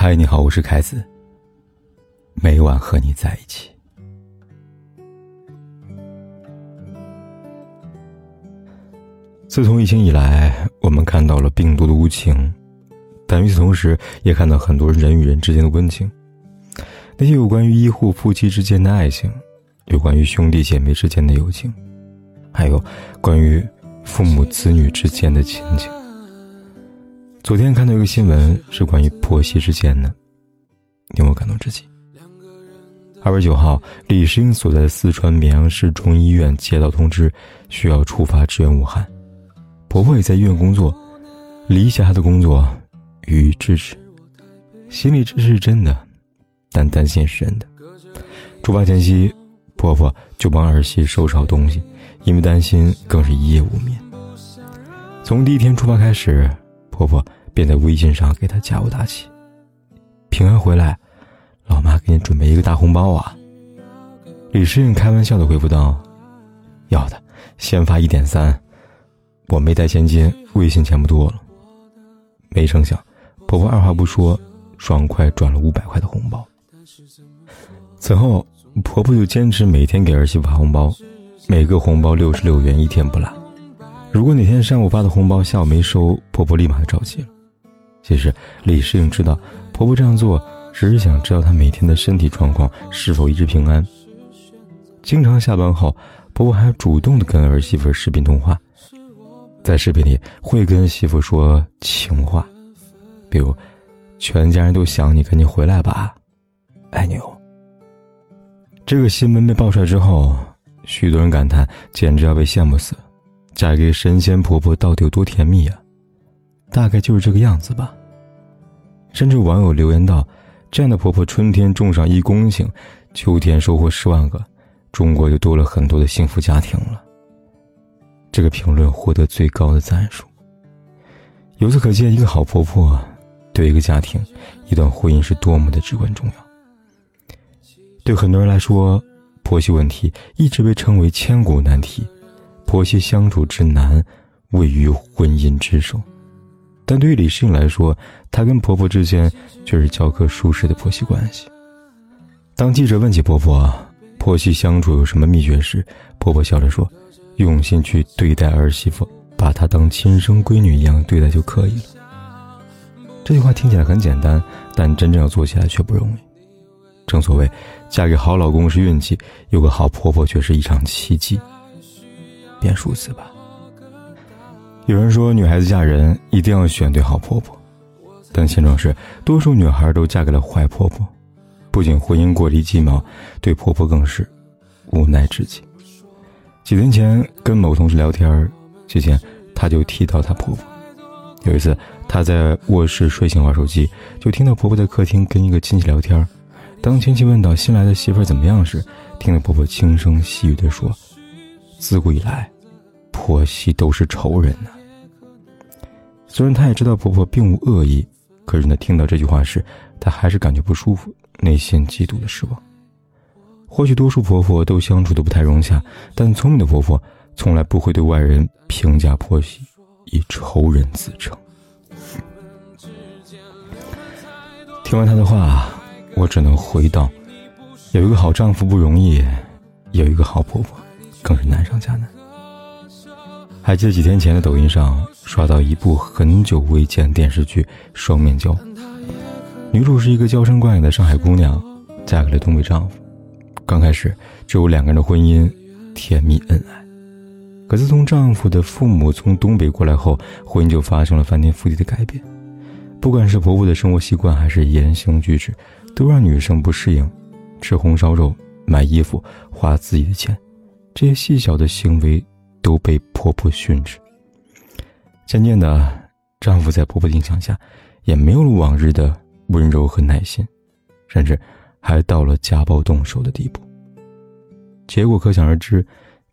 嗨，你好，我是凯子。每晚和你在一起。自从疫情以来，我们看到了病毒的无情，但与此同时，也看到很多人与人之间的温情。那些有关于医护夫妻之间的爱情，有关于兄弟姐妹之间的友情，还有关于父母子女之间的亲情。昨天看到一个新闻，是关于婆媳之间的，令我感动至极。二月九号，李世英所在的四川绵阳市中医院接到通知，需要出发支援武汉。婆婆也在医院工作，理解她的工作，予以支持。心里支持是真的，但担心是真的。出发前夕，婆婆就帮儿媳收拾好东西，因为担心，更是一夜无眠。从第一天出发开始，婆婆便在微信上给她加油打气。平安回来。老妈给你准备一个大红包啊！李诗韵开玩笑的回复道：“要的，先发一点三。”我没带现金，微信钱不多了。没成想，婆婆二话不说，爽快转了五百块的红包。此后，婆婆就坚持每天给儿媳妇发红包，每个红包六十六元，一天不落。如果哪天上午发的红包下午没收，婆婆立马就着急了。其实李诗颖知道，婆婆这样做。只是想知道她每天的身体状况是否一直平安。经常下班后，婆婆还主动的跟儿媳妇视频通话，在视频里会跟媳妇说情话，比如“全家人都想你，赶紧回来吧，爱你哦。”这个新闻被爆出来之后，许多人感叹简直要被羡慕死，嫁给神仙婆婆到底有多甜蜜啊？大概就是这个样子吧。甚至网友留言道。这样的婆婆，春天种上一公顷，秋天收获十万个，中国就多了很多的幸福家庭了。这个评论获得最高的赞数。由此可见，一个好婆婆对一个家庭、一段婚姻是多么的至关重要。对很多人来说，婆媳问题一直被称为千古难题，婆媳相处之难，位于婚姻之首。但对于李世英来说，她跟婆婆之间却是教科书式的婆媳关系。当记者问起婆婆婆媳相处有什么秘诀时，婆婆笑着说：“用心去对待儿媳妇，把她当亲生闺女一样对待就可以了。”这句话听起来很简单，但真正要做起来却不容易。正所谓，嫁给好老公是运气，有个好婆婆却是一场奇迹。便数字吧。有人说，女孩子嫁人一定要选对好婆婆，但现状是，多数女孩都嫁给了坏婆婆，不仅婚姻过于鸡毛，对婆婆更是无奈至极。几天前跟某同事聊天，期间她就提到她婆婆。有一次，她在卧室睡醒玩手机，就听到婆婆在客厅跟一个亲戚聊天。当亲戚问到新来的媳妇怎么样时，听到婆婆轻声细语地说：“自古以来，婆媳都是仇人呢。”虽然她也知道婆婆并无恶意，可是呢，听到这句话时，她还是感觉不舒服，内心极度的失望。或许多数婆婆都相处的不太融洽，但聪明的婆婆从来不会对外人评价婆媳以仇人自称。听完她的话，我只能回道：有一个好丈夫不容易，有一个好婆婆更是难上加难。还记得几天前的抖音上刷到一部很久未见电视剧《双面胶》，女主是一个娇生惯养的上海姑娘，嫁给了东北丈夫。刚开始只有两个人的婚姻甜蜜恩爱，可自从丈夫的父母从东北过来后，婚姻就发生了翻天覆地的改变。不管是婆婆的生活习惯，还是言行举止，都让女生不适应。吃红烧肉、买衣服、花自己的钱，这些细小的行为。都被婆婆训斥。渐渐的，丈夫在婆婆的影响下，也没有了往日的温柔和耐心，甚至还到了家暴动手的地步。结果可想而知，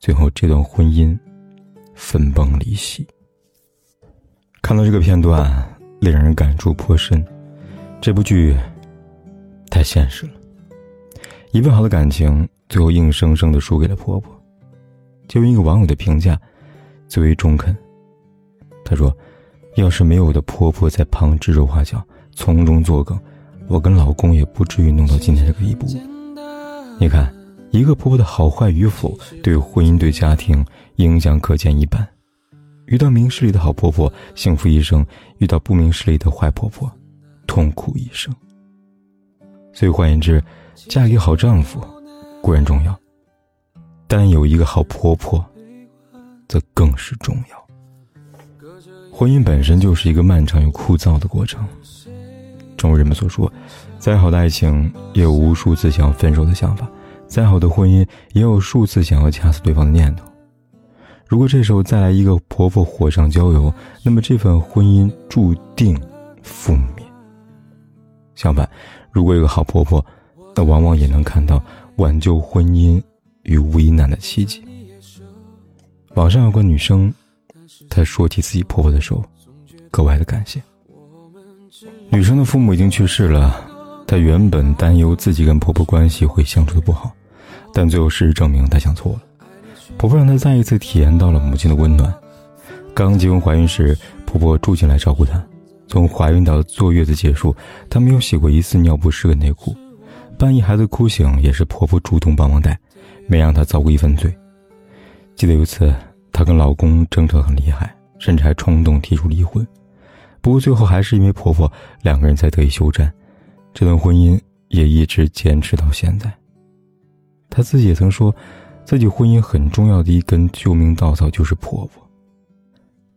最后这段婚姻分崩离析。看到这个片段，令人感触颇深。这部剧太现实了，一份好的感情，最后硬生生的输给了婆婆。就用一个网友的评价最为中肯。他说：“要是没有我的婆婆在旁指手画脚、从中作梗，我跟老公也不至于弄到今天这个地步。你看，一个婆婆的好坏与否，对婚姻、对家庭影响可见一斑。遇到明事理的好婆婆，幸福一生；遇到不明事理的坏婆婆，痛苦一生。所以换言之，嫁给好丈夫固然重要，但有一个好婆婆，则更是重要。婚姻本身就是一个漫长又枯燥的过程。正如人们所说，再好的爱情也有无数次想要分手的想法，再好的婚姻也有数次想要掐死对方的念头。如果这时候再来一个婆婆火上浇油，那么这份婚姻注定覆灭。相反，如果有个好婆婆，那往往也能看到挽救婚姻与危难的奇迹。网上有个女生，她说起自己婆婆的时候，格外的感谢。女生的父母已经去世了，她原本担忧自己跟婆婆关系会相处的不好，但最后事实证明她想错了。婆婆让她再一次体验到了母亲的温暖。刚结婚怀孕时，婆婆住进来照顾她。从怀孕到坐月子结束，她没有洗过一次尿不湿跟内裤。半夜孩子哭醒，也是婆婆主动帮忙带，没让她遭过一份罪。记得有一次，她跟老公争吵很厉害，甚至还冲动提出离婚。不过最后还是因为婆婆，两个人才得以休战。这段婚姻也一直坚持到现在。她自己也曾说。自己婚姻很重要的一根救命稻草就是婆婆。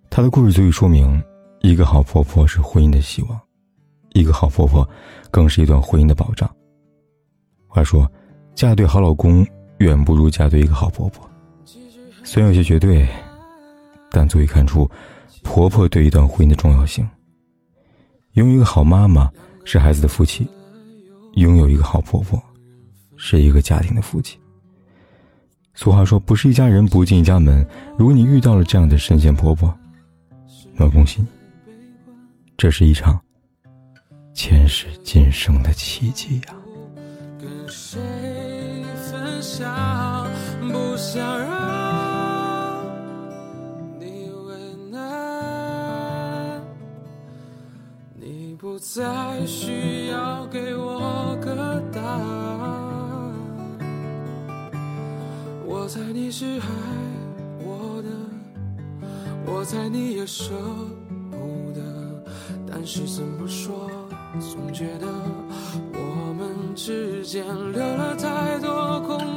她的故事足以说明，一个好婆婆是婚姻的希望，一个好婆婆更是一段婚姻的保障。话说，嫁对好老公远不如嫁对一个好婆婆。虽然有些绝对，但足以看出婆婆对一段婚姻的重要性。拥有一个好妈妈是孩子的福气，拥有一个好婆婆是一个家庭的福气。俗话说：“不是一家人不进一家门。”如果你遇到了这样的神仙婆婆，那恭喜你，这是一场前世今生的奇迹呀！跟想？不想让你为难，你不再需要给我个答案。我猜你是爱我的，我猜你也舍不得，但是怎么说，总觉得我们之间留了太多空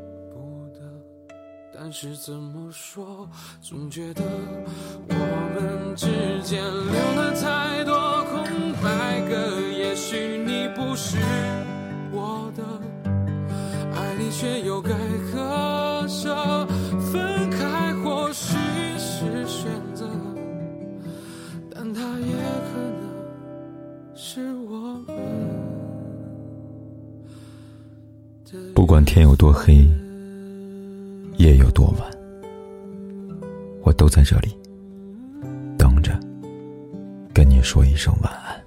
但是怎么说，总觉得我们之间留了太多空白格。也许你不是我的，爱你却又该割舍，分开或许是选择。不管天有多黑，夜有多晚，我都在这里等着，跟你说一声晚安。